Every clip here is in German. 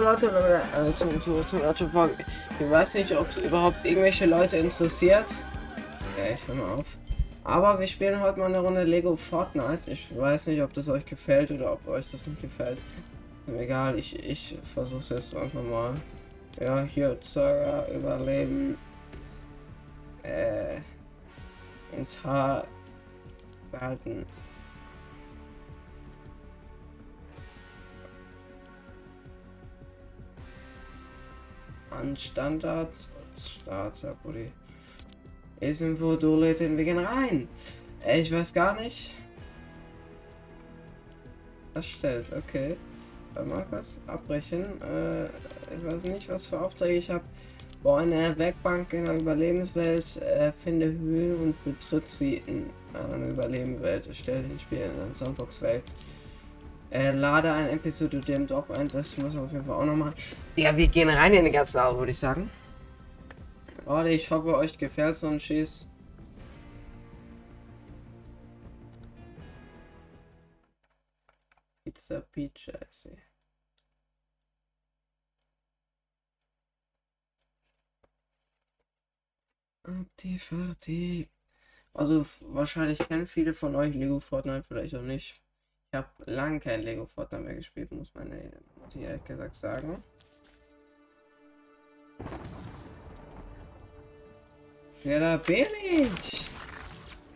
Leute, äh, zu, zu, zu, zu, zu, ich weiß nicht, ob es überhaupt irgendwelche Leute interessiert. Ja, ich höre mal auf. Aber wir spielen heute mal eine Runde Lego Fortnite. Ich weiß nicht, ob das euch gefällt oder ob euch das nicht gefällt. Egal, ich, ich versuche es jetzt einfach mal. Ja, hier, Zara, überleben. Äh, Intar behalten. An Standards. Starter, Buddy. Ist im Fotoletin, wir gehen rein. Ich weiß gar nicht. Erstellt, okay. Mal kurz abbrechen. Äh, ich weiß nicht, was für Aufträge ich habe. Bau eine Werkbank in der Überlebenswelt, äh, finde Höhlen und betritt sie in einer Überlebenswelt. Stelle den Spiel in einer Sandbox-Welt. Äh, lade ein Episode dem Dorf ein, das muss man auf jeden Fall auch noch machen. Ja, wir gehen rein in den ganzen Auto, würde ich sagen. Leute, ich hoffe, euch gefällt so ein Schieß. Pizza Pizza, ich sehe. Party. Also wahrscheinlich kennen viele von euch Lego Fortnite, vielleicht auch nicht. Ich habe lange kein Lego Fortnite mehr gespielt, muss man ehrlich gesagt sagen. Ja, da bin ich.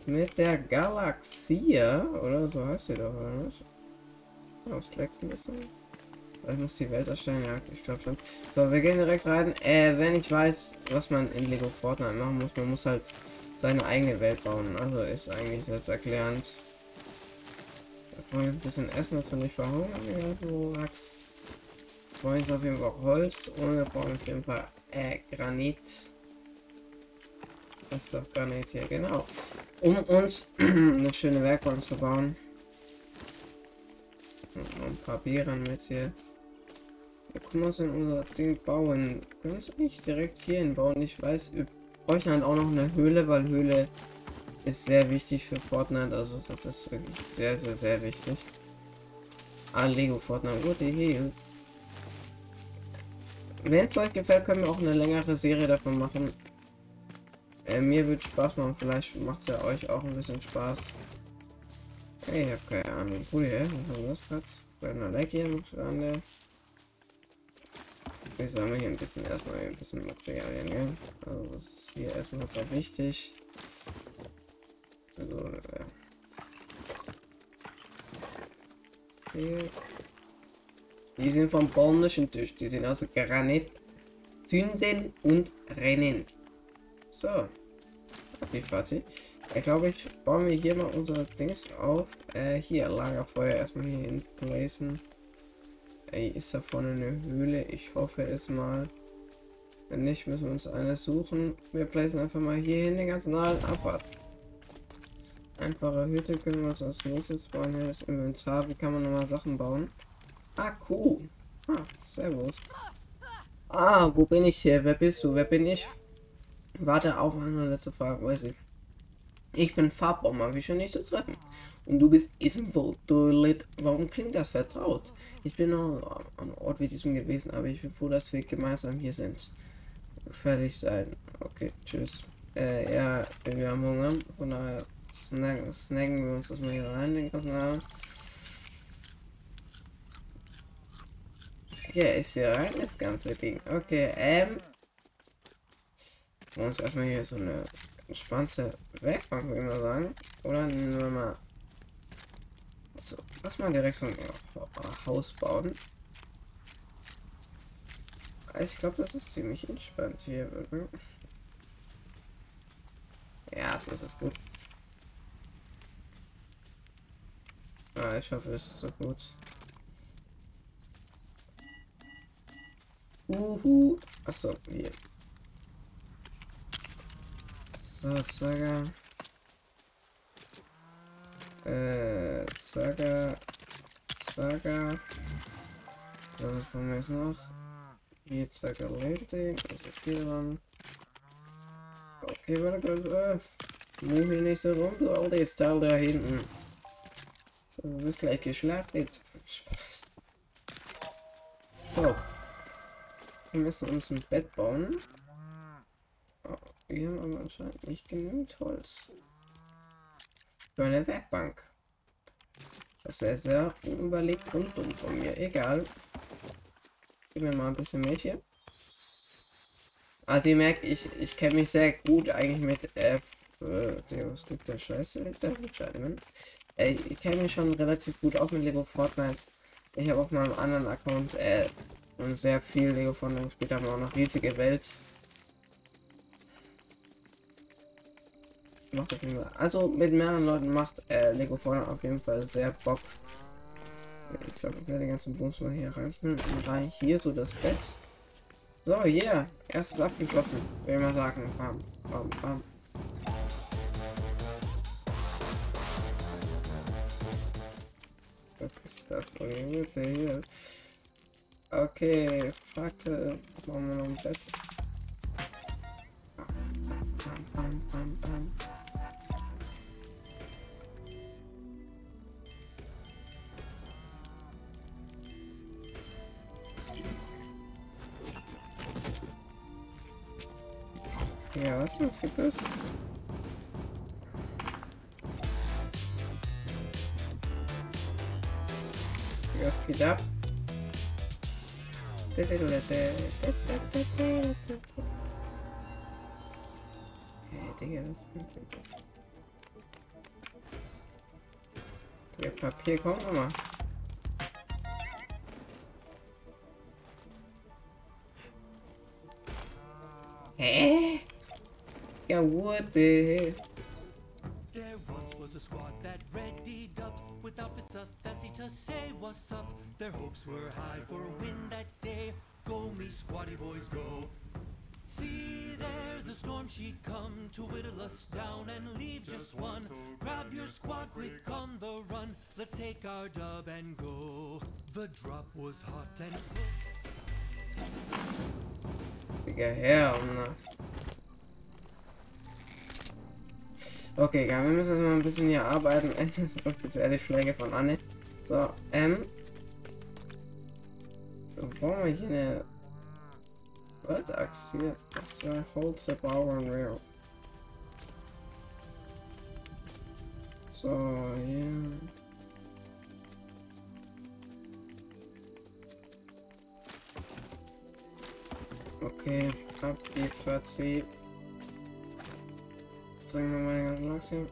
Mit der Galaxie, oder? So heißt sie doch, oder nicht? Das leckt ein bisschen. Ich muss die Welt erstellen, ja, ich glaube schon. So, wir gehen direkt rein. Äh, wenn ich weiß, was man in Lego Fortnite machen muss, man muss halt seine eigene Welt bauen. Also ist eigentlich selbsterklärend. Da kann ein bisschen essen, dass wir nicht verhungern. Du Rax. Brauchen jetzt auf jeden Fall Holz und wir brauchen auf jeden Fall äh, Granit. Das ist doch Granit hier, genau. Um uns eine schöne Werkbank zu bauen. Und ein paar Beeren mit hier. Ja, können wir uns in unser Ding bauen? Können wir es nicht direkt hier hinbauen? Ich weiß, wir bräuchten halt auch noch eine Höhle, weil Höhle ist sehr wichtig für Fortnite. Also das ist wirklich sehr, sehr, sehr wichtig. Ah, Lego Fortnite. Gute Idee. Wenn es euch gefällt, können wir auch eine längere Serie davon machen. Äh, mir wird Spaß machen. Vielleicht macht es ja euch auch ein bisschen Spaß. Hey, ich habe keine Ahnung. Cool, hä? Was ist das gerade? Bei Like hier an der ich sammle hier ein bisschen erstmal ein bisschen Materialien. Ja? Also das ist hier erstmal auch wichtig. Also, ja. Hier. Die sind vom polnischen Tisch. Die sind aus Granit. Zünden und rennen. So. Die Fati. Ich glaube, ich baue mir hier mal unser Dings auf. Äh, hier, Lagerfeuer erstmal hier in placen. Ey, ist da vorne eine Höhle? Ich hoffe es mal. Wenn nicht, müssen wir uns eine suchen. Wir placen einfach mal hier hin den ganzen alten Abfahrt. Einfache Hütte können wir uns als nächstes bauen. Hier das Inventar. Wie kann man nochmal Sachen bauen? Ah, cool. Ah, servus. Ah, wo bin ich hier? Wer bist du? Wer bin ich? Warte auf eine letzte Frage, weiß ich. Ich bin Farbbomber, wie schon nicht zu treffen. Und du bist Toilet. Warum klingt das vertraut? Ich bin noch einem Ort wie diesem gewesen, aber ich bin froh, dass wir gemeinsam hier sind. Fertig sein. Okay, tschüss. Äh, ja, wir haben Hunger. Von daher snacken, snacken wir uns das mal hier rein, den ganzen Abend. Okay, ist hier rein, das ganze Ding. Okay, ähm. Wir uns erstmal hier so eine entspannte Werkbank, würde ich mal sagen. Oder nehmen wir mal so, lass mal direkt so ein Haus bauen. Ich glaube, das ist ziemlich entspannt hier. Ja, so ist es gut. Ah, ich hoffe, es ist so gut. Uhu. Achso, hier. So, Saga. Äh, Saga. Saga. So, was brauchen wir jetzt noch? Hier Saga Lady. Was ist hier dran? Okay, warte kurz. Äh, hier nicht so rum, du altes Teil da hinten. So, du bist gleich geschlachtet. So, Wir müssen uns ein Bett bauen. Oh, wir haben aber anscheinend nicht genügend Holz. Für eine Werkbank. Das wäre sehr unüberlegt und dumm von mir. Egal. Gib mir mal ein bisschen Milch hier. Also ihr merkt, ich, ich kenne mich sehr gut eigentlich mit äh, der liegt der Scheiße liegt der Entscheidungen. Äh, ich kenne mich schon relativ gut auch mit Lego Fortnite. Ich habe auf meinem anderen Account äh, sehr viel Lego Fortnite gespielt, haben auch noch riesige Welt. Macht auf jeden Fall. Also mit mehreren Leuten macht äh, Lego Fortnite auf jeden Fall sehr Bock. Ich glaube, ich werde den ganzen Bums mal hier rein. Und rein hier so das Bett. So, yeah. Erstes abgeschlossen. Will ich mal sagen. Bam, bam, bam. Was ist das für eine hier? Okay, Fackel. Machen wir noch ein Bett. Ja, was ist für das? Ab? Hey, Digga, was ist das? Der Papier kommt nochmal. Hä? Yeah, what the hell? There once was a squad that readied up with outfits of fancy to say what's up. Their hopes were high for a win that day. Go me squatty boys go. See there the storm she come to whittle us down and leave just one. Grab your squad quick on the run. Let's take our dub and go. The drop was hot and Digga, hell no. Okay, ja, wir müssen jetzt mal ein bisschen hier arbeiten. Spezielle Schläge von Anne. So, ähm. So, brauchen wir hier eine Goldaxt hier. Zwei Holz, the Power and Rail. So, hier. Okay, ab die 40. Zeigen wir mal ganzen Lachs hier.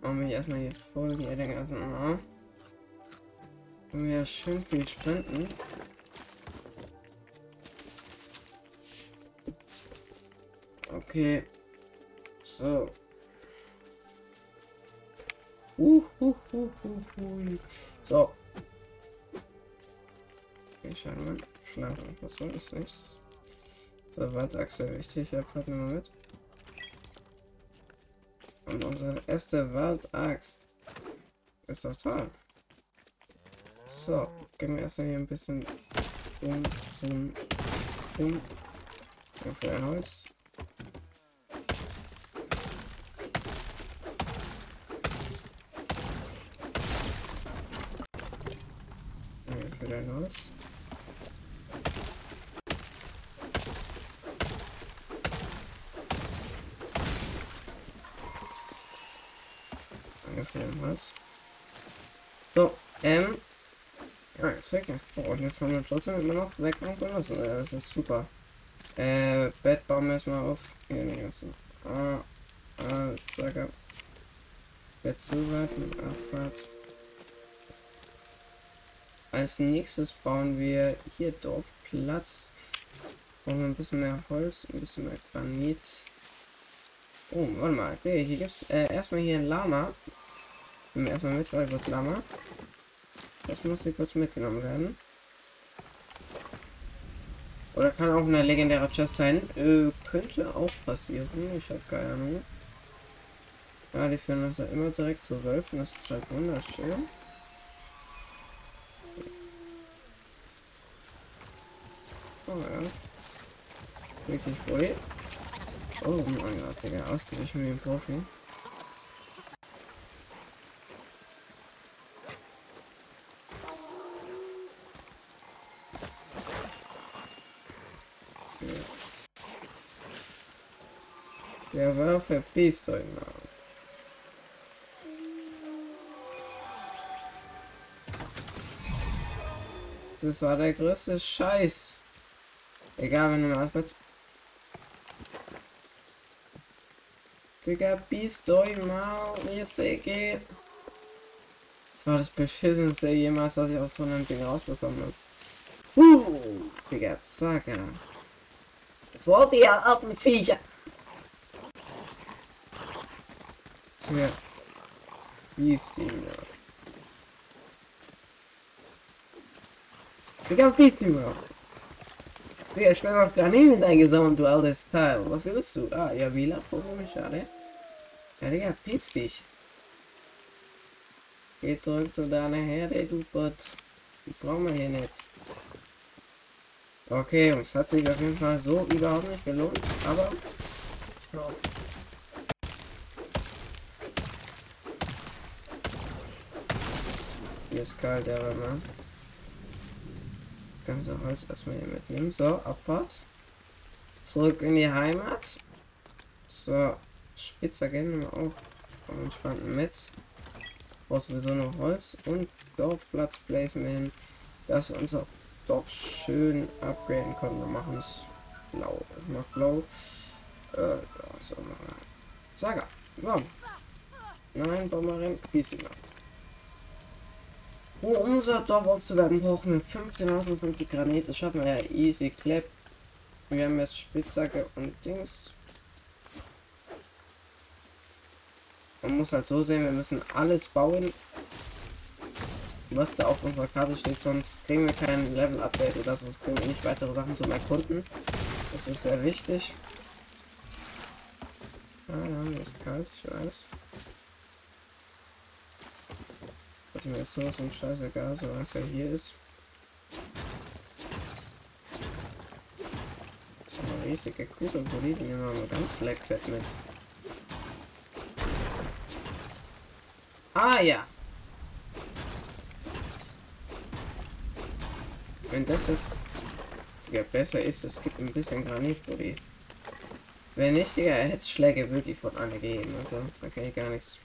Machen wir erstmal hier voll die den ganzen A. Wenn wir schön viel sprinten. Okay. So. Uh, uh, uh, uh, uh. So. Wir. Schlafen. Was soll das nicht? So, Waldachse wichtig. Ja, packen wir mit. Und unsere erste Waldaxt. Ist doch toll. So, gehen wir erstmal hier ein bisschen um, um, um. Für ein Holz. Für dein Holz. Danke für den Holz. So, ähm. Ja, jetzt weg, brauche ich von der trotzdem immer noch weg und benutzen. Ja, das ist super. Äh, Bett bauen wir erstmal auf. Hier nicht was. Ah, ah, zack. Bett zuweisen, Abfahrt. Als nächstes bauen wir hier Dorfplatz. Brauchen wir ein bisschen mehr Holz, ein bisschen mehr Granit. Oh, warte mal. Okay, hier gibt es äh, erstmal hier ein Lama. Nehmen wir erstmal mit, weil das Lama. Das muss hier kurz mitgenommen werden. Oder kann auch eine legendäre Chest sein. Äh, könnte auch passieren. Ich habe keine Ahnung. Ja, die führen das ja immer direkt zu Wölfen. Das ist halt wunderschön. Oh ja. Richtig voll. Oh mein Gott, Digga. Ausgewichen wie ein Profi. Verpisst euch mal. Das war der größte Scheiß. Egal, wenn du mal mit. Digga, bist euch mal, Säge. Das war das beschissenste jemals, was ich aus so einem Ding rausbekommen habe. Uh, Digga, zack. Das wollte ja ab mit Viecher. Tja. Wie ist die da? Digga, wie ist die da? Digga, ich bin nicht mit eingesammelt, du altes Teil. Was willst du? Ah, ja, wie lange mich schade. Ja, Digga, piss dich. Geh zurück zu deiner Herde, du Bot. Die brauchen wir hier nicht. Okay, Jungs, hat sich auf jeden Fall so überhaupt nicht gelohnt, aber... Ja. Hier ist kalt, aber mal. Das ganze Holz erstmal hier mitnehmen. So, Abfahrt. Zurück in die Heimat. So, Spitzhacke nehmen wir auch am entspannten mit braucht sowieso noch Holz und Dorfplatz Placement, dass wir unser Dorf schön upgraden können. Wir machen es blau. Ich mach blau. Äh, so mal. Saga. Warum? Nein, Bomberin. Peace Um unser Dorf aufzuwerten, brauchen wir 15 58 Granit. Das schaffen wir ja easy clap. Wir haben jetzt Spitzhacke und Dings. Man muss halt so sehen, wir müssen alles bauen, was da auf unserer Karte steht, sonst kriegen wir kein Level-Update oder sonst kriegen wir nicht weitere Sachen zum Erkunden. Das ist sehr wichtig. Ah ja, ist kalt, ich weiß. Warte mir jetzt sowas und scheißegal, solange es ja hier ist. So eine riesige Kugel, die nehmen wir mal ganz leckfett mit. Ah ja. Wenn das ist ja besser ist, es gibt ein bisschen Granit, Buddy. Wenn nicht, Digga, Hetzschläge würde ich von alle geben. Also, da kann ich gar nichts.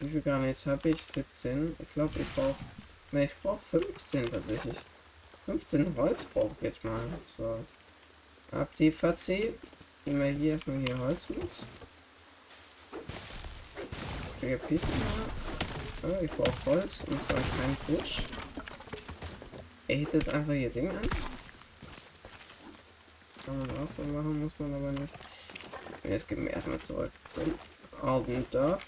Wie viel Granit habe ich? 17. Ich glaube, ich brauche. Ne, ich brauche 15 tatsächlich. 15 Holz brauche ich jetzt mal. So. Ab die VC. Nehmen wir hier erstmal hier Holz mit. Ich, oh, ich brauche Holz und zwar kein Busch. Er hittet einfach hier Ding an. Kann man auch so machen, muss man aber nicht. Und jetzt gehen wir erstmal zurück zum alten Dorf.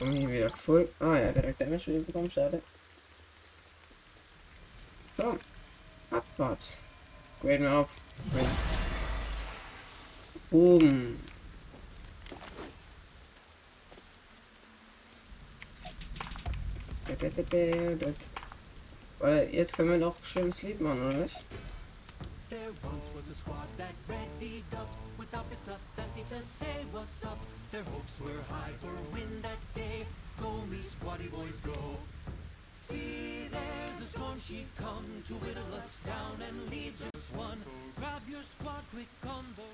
Und hier wieder voll. Ah ja, direkt Damage wieder bekommen, schade. So. Abfahrt. Graden wir auf. Boom. Weil jetzt können wir noch schön Sleep machen, oder nicht? There once was a squad that readied up with outfits up fancy to say what's up. Their hopes were high for a win that day. Go me squatty boys go. See there the storm she come to whittle us down and leave just one. Grab your squad quick combo.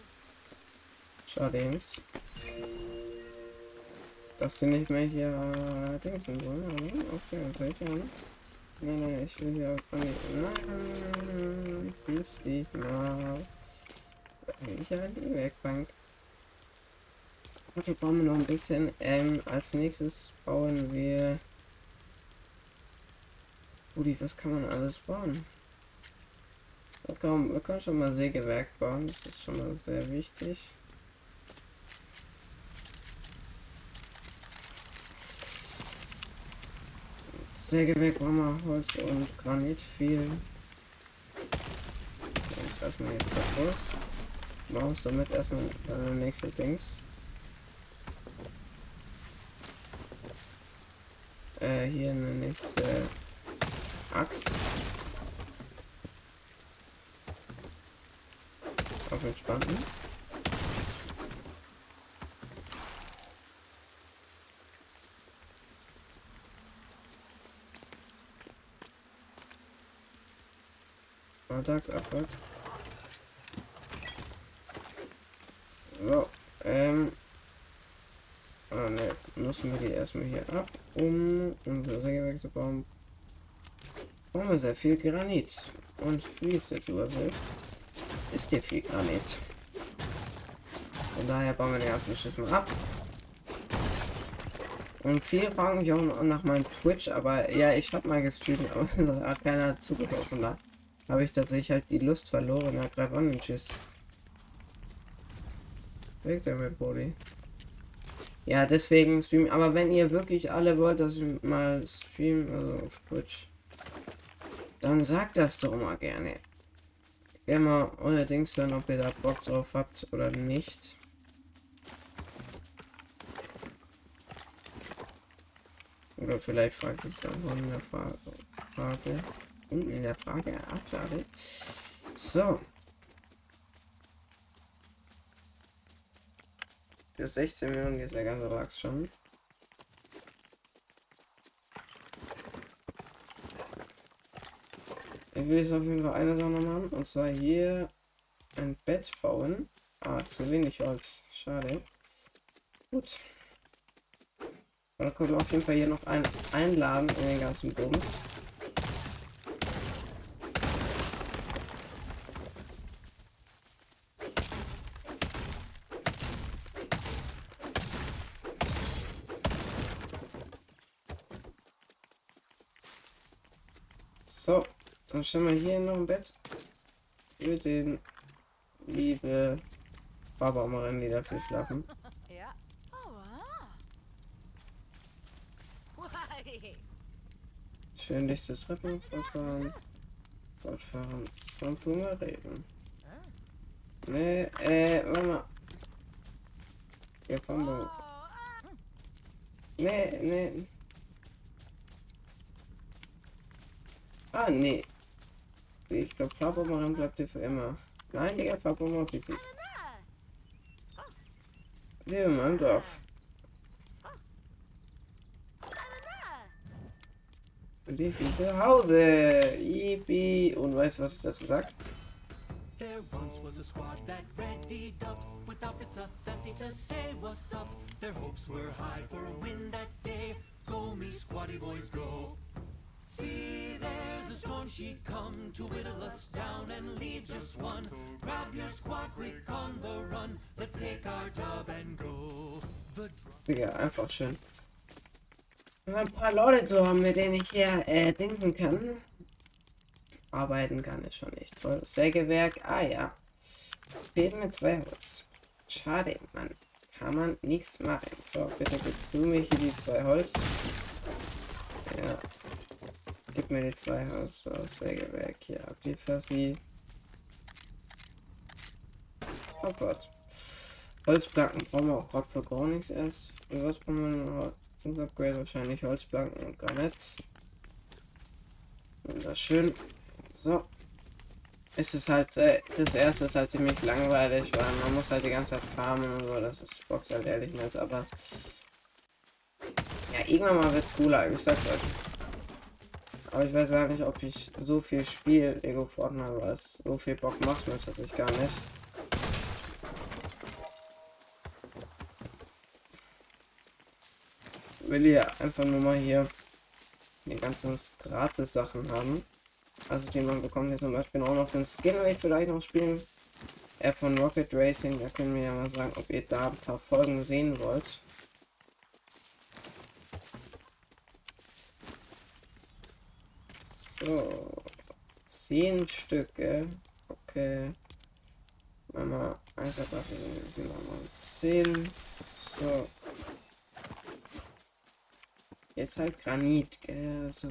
Schade, Jungs. Dass sie nicht mehr hier äh, Dings sind wollen. Okay, das ich ja. Nein, nein, ich will hier von Nein, bis dich mal. Ich ja die Werkbank. Okay, bauen wir noch ein bisschen. Ähm, als nächstes bauen wir Udi, was kann man alles bauen? Wir können schon mal Sägewerk bauen, das ist schon mal sehr wichtig. Sägewerk wir Holz und Granit viel. Ich lasse mal jetzt das Holz. Maus damit erstmal deine nächste Dings. Äh, hier eine nächste Axt. Auf entspannten. Alltagsabfuck. So, ähm. Ah ne, müssen wir die erstmal hier ab, um unser Sägewerk zu bauen. Brauchen wir sehr viel Granit. Und wie ist der Überblick? Ist hier viel Granit. Von daher bauen wir den ganzen Schiss mal ab. Und viele fragen mich auch nach meinem Twitch, aber ja, ich habe mal gestreamt, aber da hat keiner zugehört. Und da habe ich tatsächlich halt die Lust verloren. Ja, greif an den Schiss. Weg damit, Body. Ja, deswegen streamen. Aber wenn ihr wirklich alle wollt, dass ich mal stream, also auf Twitch, dann sagt das doch mal gerne. Gerne mal euer Dings hören, ob ihr da Bock drauf habt oder nicht. Oder vielleicht fragt es einfach in der Frage. In der Frage Ablade. So. Für 16 Millionen ist der ganze Lachs schon. Ich will jetzt auf jeden Fall eine Sache machen. Und zwar hier ein Bett bauen. Ah, zu wenig Holz. Schade. Gut. Dann können wir auf jeden Fall hier noch ein einladen in den ganzen Bums. So, dann stellen wir hier noch ein Bett für den liebe Barbaumerin, die dafür schlafen. Ja. Oh, ah. Schön dich zu treffen, fortfahren. Fortfahren zum Hunger reden. Nee, äh, warte mal. Ja, komm Oh, mal. ah. Nee, nee. Ah, nee. Ich glaube, Farbbomberin bleibt hier für immer. Nein, Digga. Wir in meinem Dorf. Und ich bin zu Hause. Yippie. Und weißt du, was ich dazu sag? There once was a squad that readied up with outfits a fancy to say what's up. Their hopes were high for a win that day. Go me squatty boys go. See there the storm she'd come to whittle us down and leave just one. Grab your squad quick on the run. Let's take our dub and go. Digga, einfach schön. Und ein paar Leute zu haben, mit denen ich hier äh, denken kann. Arbeiten kann ist schon echt toll. Sägewerk, ah ja. Fehlen mir zwei Holz. Schade, Mann. Kann man nichts machen. So, bitte gib zu mir hier die zwei Holz. Ja. Gib mir die zwei Holz. So, Sägewerk hier. Ab die Fassi. Oh Gott. Holzplanken brauchen wir auch gerade für gar nichts erst. Für was brauchen wir noch zum Upgrade? Wahrscheinlich Holzplanken und Granit. Wunderschön. So. Es ist halt, äh, das erste ist halt ziemlich langweilig, weil man muss halt die ganze Zeit farmen und so, das ist bockt halt ehrlich nicht, aber ja, irgendwann mal wird's cooler, ich sag's euch. Aber ich weiß gar nicht, ob ich so viel Spiel Lego Fortnite, weil es so viel Bock macht mir tatsächlich gar nicht. will hier einfach nur mal hier die ganzen gratis Sachen haben. Also die man bekommt hier zum Beispiel auch noch den Skin, ich vielleicht noch spielen. Er von Rocket Racing, da können wir ja mal sagen, ob ihr da ein paar Folgen sehen wollt. So. Zehn Stücke. Okay. Mama, eins hat dafür sind wir zehn. So. Jetzt halt Granit, gell? Also.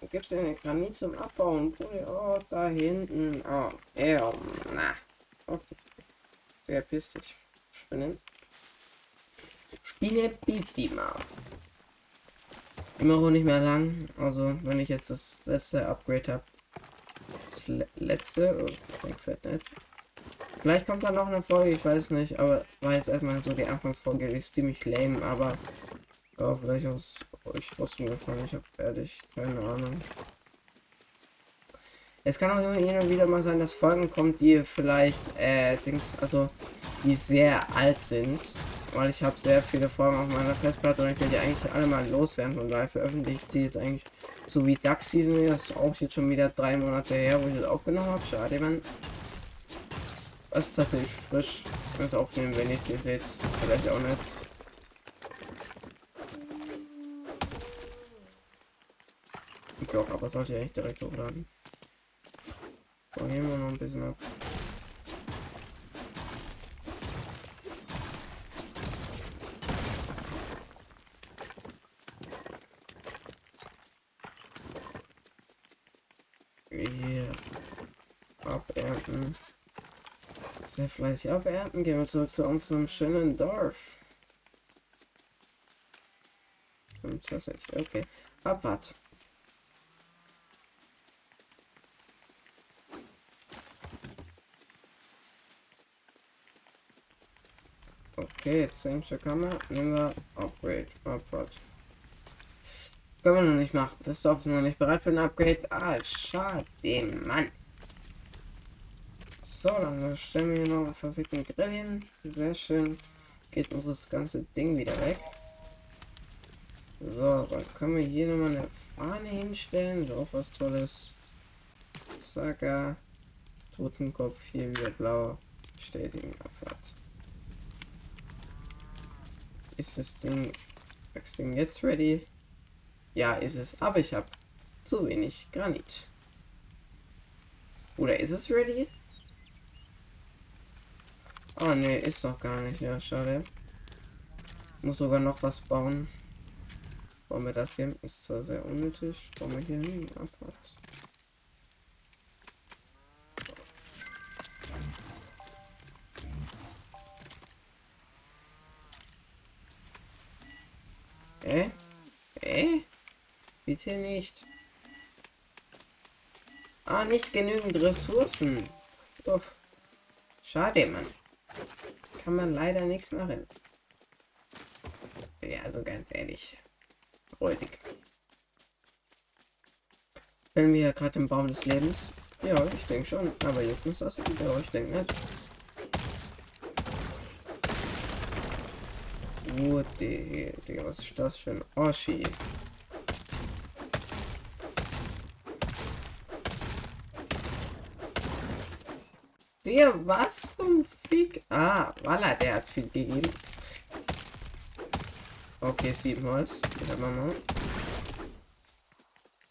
Wo gibt's den Granit zum Abbauen? Oh, da hinten. Oh, ja, na. Okay. Verpiss dich. Spinnen. Spinne, bis die mal. Immer auch nicht mehr lang. Also, wenn ich jetzt das letzte Upgrade habe. Das le letzte. Oh, fett nicht. Vielleicht kommt dann noch eine Folge, ich weiß nicht, aber war jetzt erstmal so die Anfangsfolge, die ist ziemlich lame, aber ja, vielleicht auch euch trotzdem gefallen. Ich habe ehrlich keine Ahnung. Es kann auch immer wieder mal sein, dass Folgen kommt, die vielleicht, äh, Dings, also, die sehr alt sind. Weil ich habe sehr viele Folgen auf meiner Festplatte und ich will die eigentlich alle mal loswerden. Von daher veröffentliche ich die jetzt eigentlich so wie Duck Season. Das ist auch jetzt schon wieder drei Monate her, wo ich das aufgenommen habe. Schade, man. Das ist tatsächlich frisch. Ich es aufnehmen, wenn ich sie seht. Vielleicht auch nicht. Ich glaube, aber sollte ja nicht direkt hochladen. So, hier wir noch ein bisschen ab. Hier. Abernten. Sehr fleißig abernten. Gehen wir zurück zu unserem schönen Dorf. Tatsächlich, okay. Abwart. Okay, Zähmsche Kammer. Nehmen wir Upgrade. Abfahrt. Können wir noch nicht machen. Das Dorf ist noch nicht bereit für ein Upgrade. Ah, schade, Mann. So, dann stellen wir hier noch einen verfickten Grill hin. Sehr schön. Geht unser ganze Ding wieder weg. So, dann können wir hier nochmal eine Fahne hinstellen. So, was Tolles. Saga. Totenkopf hier wieder blau. Bestätigen. Abfahrt. Ist das Ding, das Ding jetzt ready? Ja, ist es, aber ich habe zu wenig Granit. Oder ist es ready? Oh ne, ist doch gar nicht. Ja, schade. Muss sogar noch was bauen. Bauen wir das hier? Ist zwar sehr unnötig. Bauen wir hier hin. Abwärts. Äh? Äh? Bitte nicht. Ah, nicht genügend Ressourcen. Uff. Schade, Mann. Kann man leider nichts machen. Ja, also ganz ehrlich. Freudig. Wenn wir ja gerade im Baum des Lebens. Ja, ich denke schon. Aber jetzt muss das. Ja, ich denke nicht. What the, was ist das für ein Oschi? Der was zum Fick? Ah, Walla, der hat viel gegeben. Okay, sieben Holz.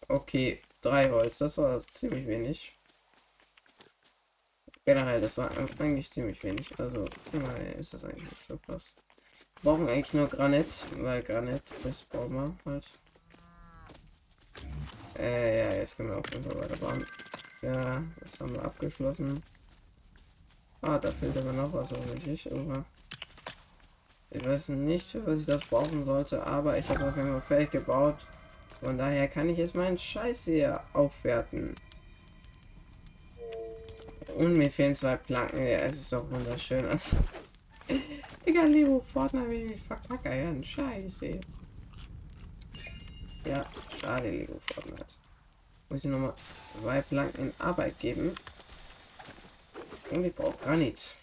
Okay, drei Holz. Das war ziemlich wenig. Generell, das war eigentlich ziemlich wenig. Also, ist das eigentlich so krass brauchen eigentlich nur Granit, weil Granit, das brauchen wir halt. Äh, ja, jetzt können wir auf jeden Fall weiterbauen. Ja, das haben wir abgeschlossen. Ah, da fehlt aber noch was offensichtlich, aber ich weiß nicht, was ich das brauchen sollte, aber ich habe auf jeden Fall fertig gebaut. Von daher kann ich jetzt meinen Scheiß hier aufwerten. Und mir fehlen zwei Planken. Ja, es ist doch wunderschön. Also Digga, Leo Fortnite will mich verkackern. Scheiße. Ja, schade, Lego Fortnite. Muss ich nochmal zwei Planken in Arbeit geben. Und ich brauche gar nichts.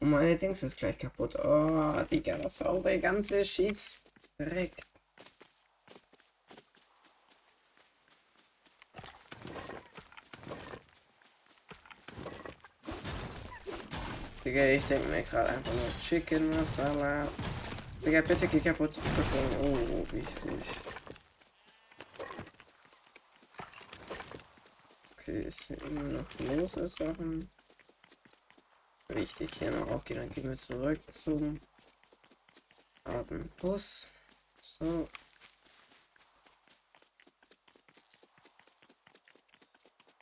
Und meine Dings ist gleich kaputt. Oh, Digga, das saure ganze Schieß. Dreck. Digga, ich denke mir gerade einfach nur Chicken Masala. Digga, bitte geh kaputt. Oh, wichtig. Okay, ist hier immer noch lose Sachen. Wichtig hier noch. Okay, dann gehen wir zurück zum Bus. So,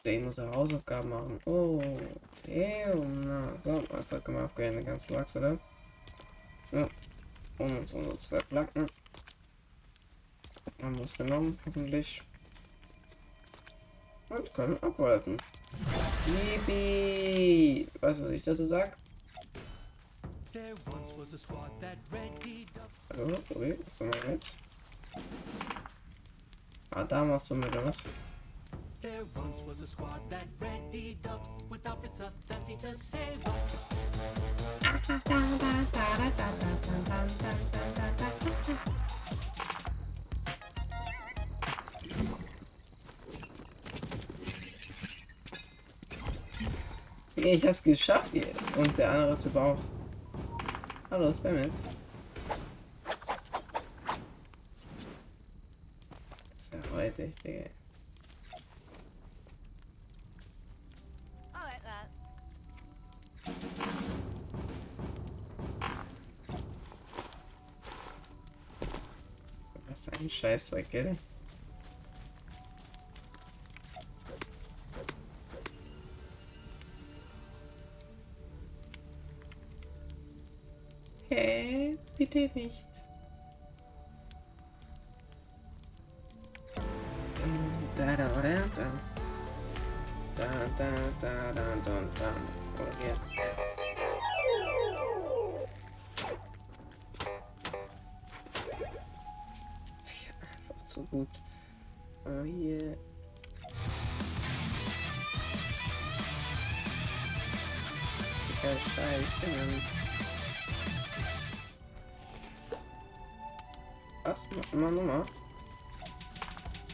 Ich muss ja Hausaufgaben machen. Oh, ew, na. So, einfach können wir auf gerne ganz Lachs, oder? Ja. Und uns unsere zwei Planken. Haben wir es genommen, hoffentlich. Und können abwarten. Yippie! Weißt du, was ich dazu sag? Hallo, okay, was haben wir jetzt? Ah, da machst du mit, was? There once was a squad that readied up with outfits so fancy to say what. Ich hab's geschafft hier. Und der andere Typ auch. Hallo, Spammit. Das ist ja heute, Digga. Was ist ein Scheißzeug, gell? Hä? Bitte nicht. Da da da da. Da da da da da da. Oh, hier. Tja, einfach zu gut. Oh, hier. Ja, scheiße, Mann. Was? Immer Nummer?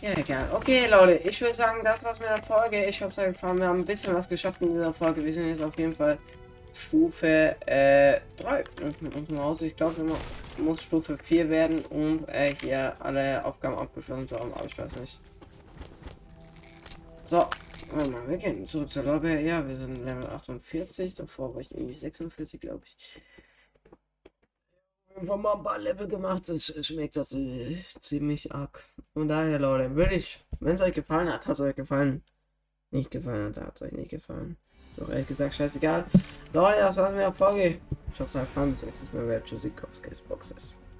Ja, egal. Okay, Leute, ich würde sagen, das war's mit der Folge. Ich hoffe, es hat gefallen. Wir haben ein bisschen was geschafft in dieser Folge. Wir sind jetzt auf jeden Fall Stufe äh, 3 mit unserem Haus. Ich glaube, man muss Stufe 4 werden, um äh, hier alle Aufgaben abgeschlossen zu haben, aber ich weiß nicht. So, warte mal, wir gehen zurück zur Lobby. Ja, wir sind Level 48. Davor war ich irgendwie 46, glaube ich. Einfach mal ein paar Level gemacht, es schmeckt das äh, ziemlich arg. Von daher, Leute, würde ich, wenn es euch gefallen hat, hat es euch gefallen. Nicht gefallen hat, hat es euch nicht gefallen. Doch ehrlich gesagt, scheißegal. Leute, das war's mit der Folge. Ich hoffe, es hat gefallen. Bis nächstes Mal. Wer Tschüssi, Boxes.